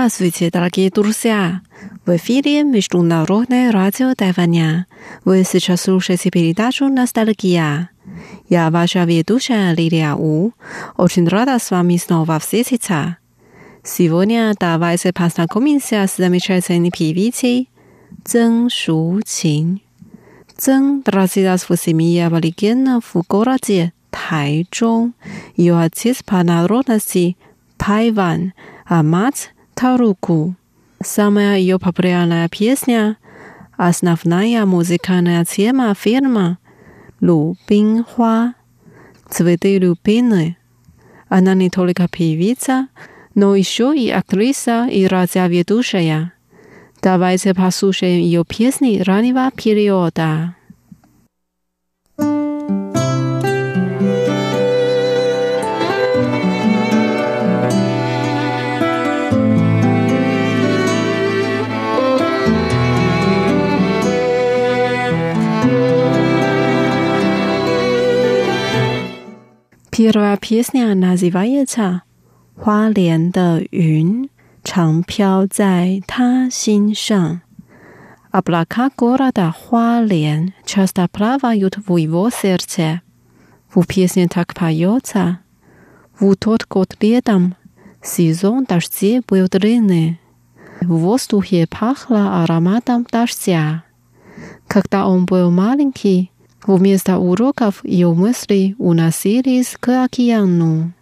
Здравствуйте, дорогие друзья! В эфире Международное радио Тайваня. Вы сейчас слушаете передачу «Ностальгия». Я ваша ведущая Лилия У. Очень рада с вами снова встретиться. Сегодня давайте познакомимся с замечательной певицей Цзэн Шучин. Цзэн родилась в семье аборигенов в городе Тайчжун. Ее отец по народности Пайван, а мать Таруку. Самая ее популярная песня – основная музыкальная тема фильма «Любинхуа» – «Цветы любины». Она не только певица, но еще и актриса и радиоведущая. Давайте послушаем ее песни раннего периода. Первая песня называется《花莲的云常飘在他心上》。Облака города Хуален часто плавают в его сердце. В песне так поется. В тот год летом сезон дождей был длинный. В воздухе пахло ароматом дождя. Когда он был маленький, Вместо уроков ее мысли уносились к океану.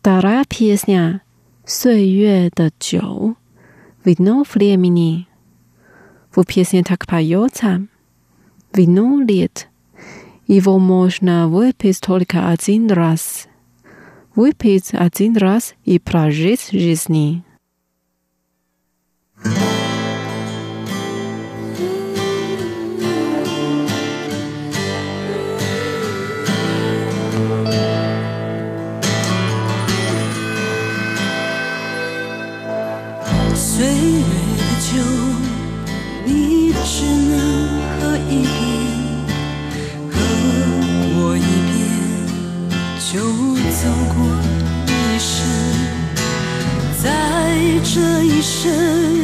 Вторая песня «Суе «Вино времени». В песне так поется «Вино лет». Его можно выпить только один раз. Выпить один раз и прожить жизнь. 岁月的酒你只能喝一遍喝过一遍就走过一生在这一生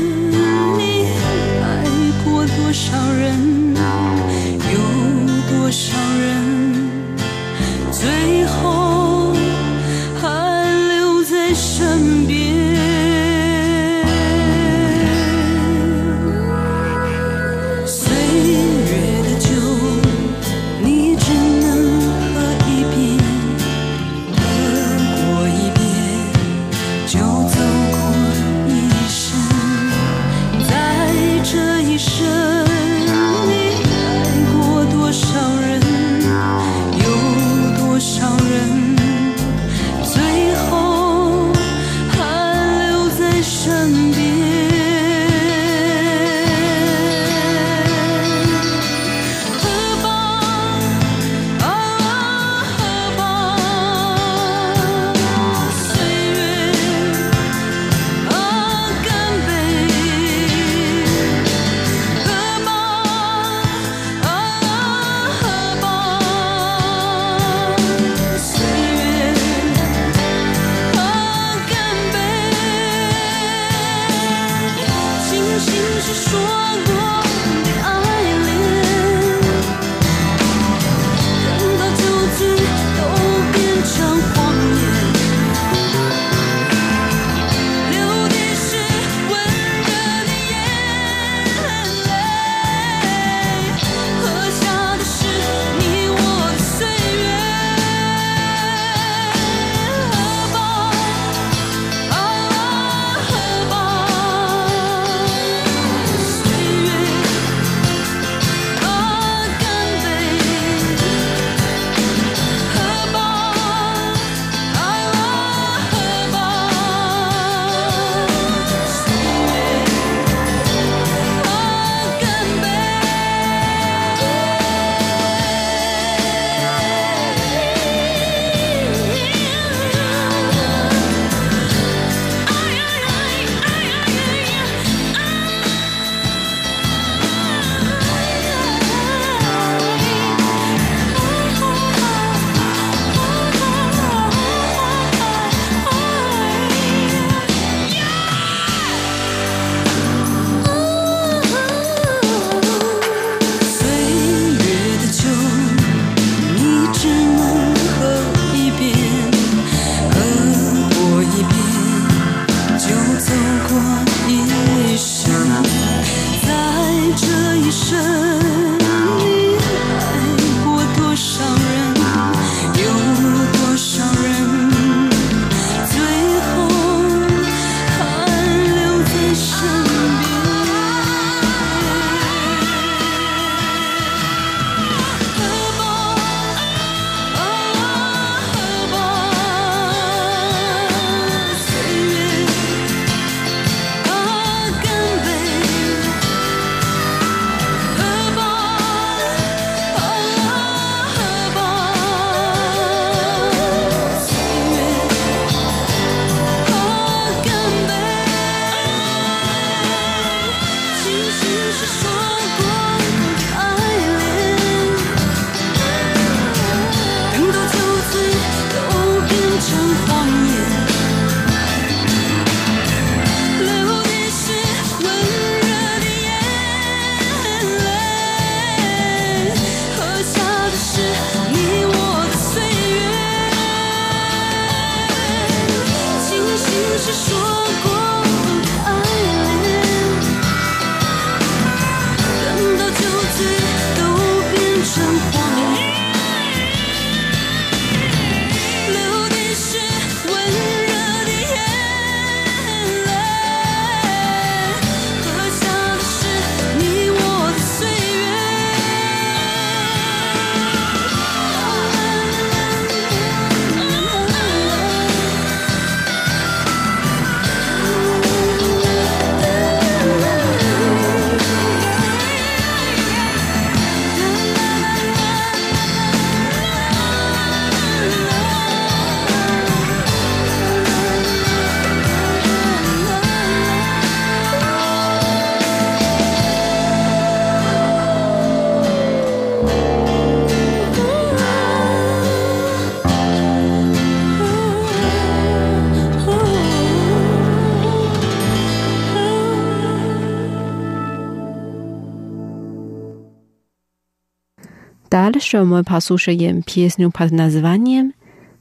时我们跑宿舍演 “Pies nie pod nazwaniem”，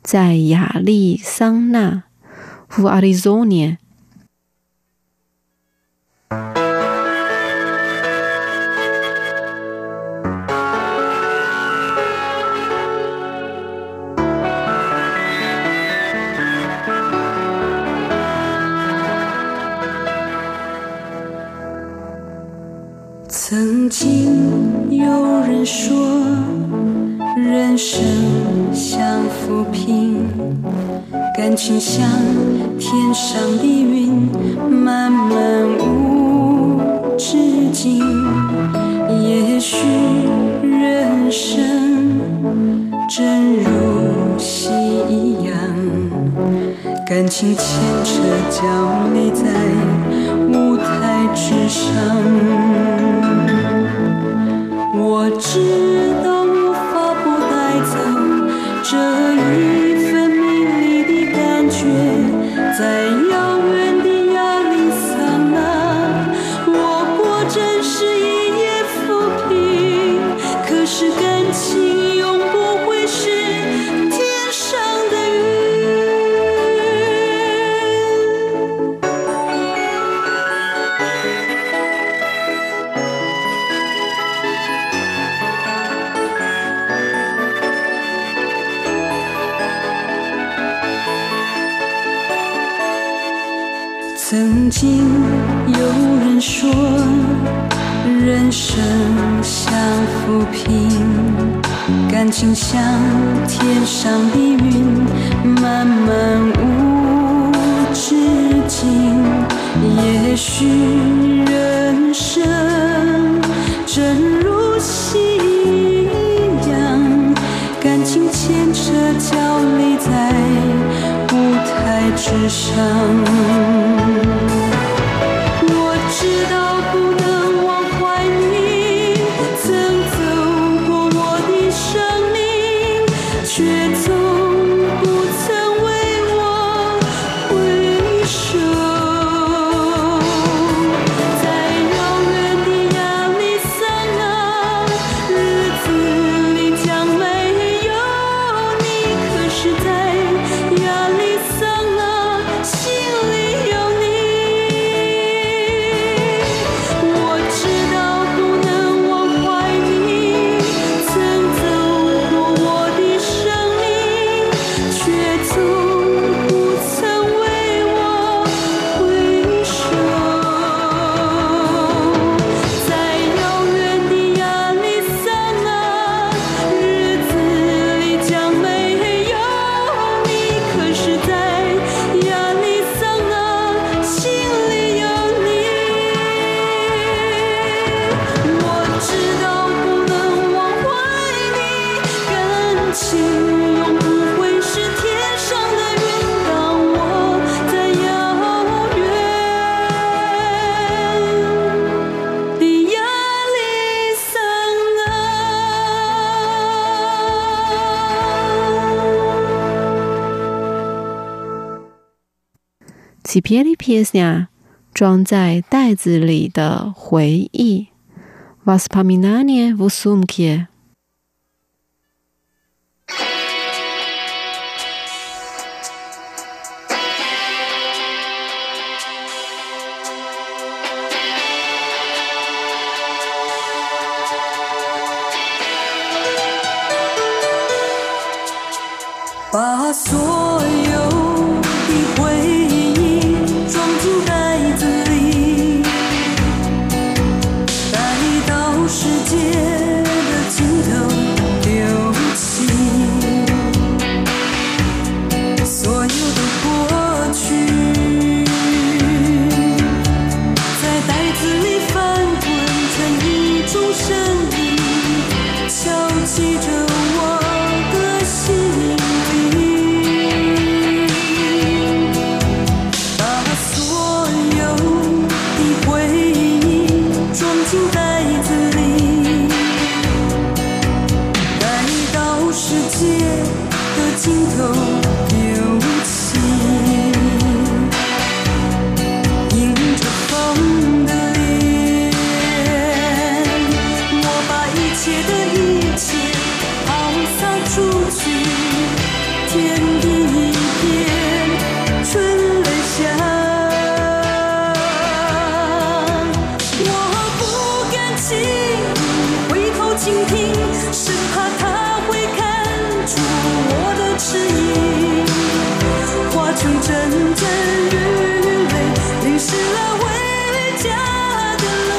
在亚利桑那 w Arizonie。曾经有人说。生像浮萍，感情像天上的云，漫漫无止境。也许人生真如戏一样，感情牵扯交离在舞台之上。我知经有人说，人生像浮萍，感情像天上的云，漫漫无止境。也许人生真如戏一样，感情牵扯交离在舞台之上。diplomacy 装在袋子里的回忆 vaspaminani vasumqui 阵阵雨泪，淋湿了回家的路。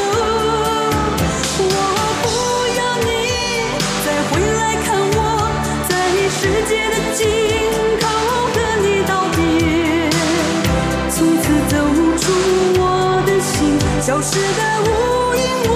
我不要你再回来看我，在世界的尽头和你道别，从此走出我的心，消失的无影无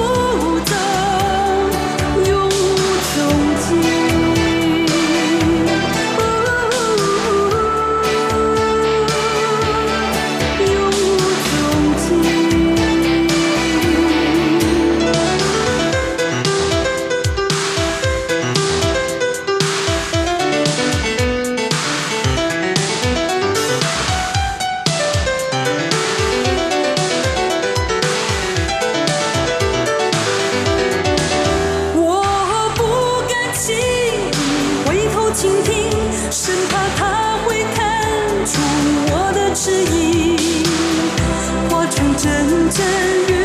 倾听，生怕他会看出我的迟疑，化成阵阵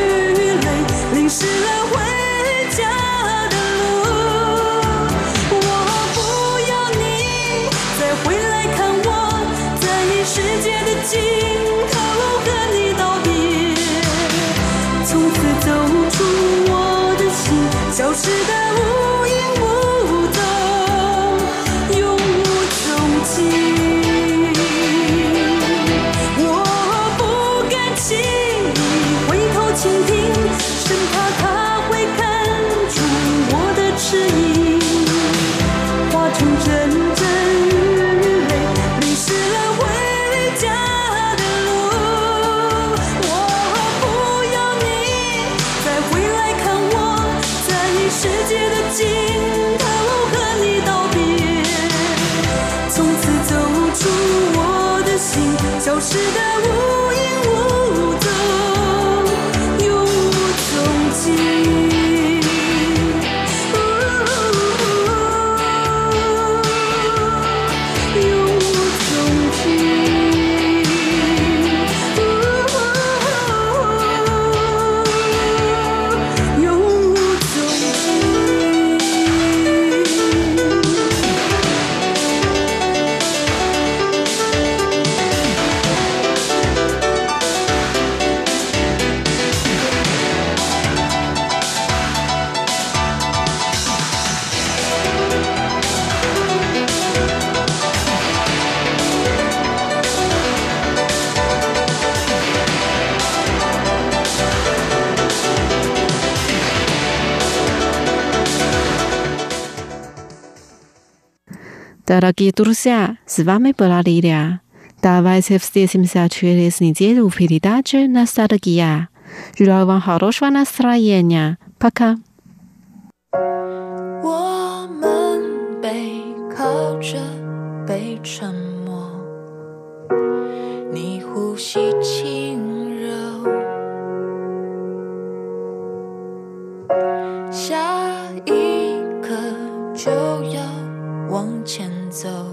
Дорогие друзья, с вами была Лилия. Давайте встретимся через неделю в передаче «Ностальгия». Желаю вам хорошего настроения. Пока. 我们背靠着背沉默，你呼吸轻 so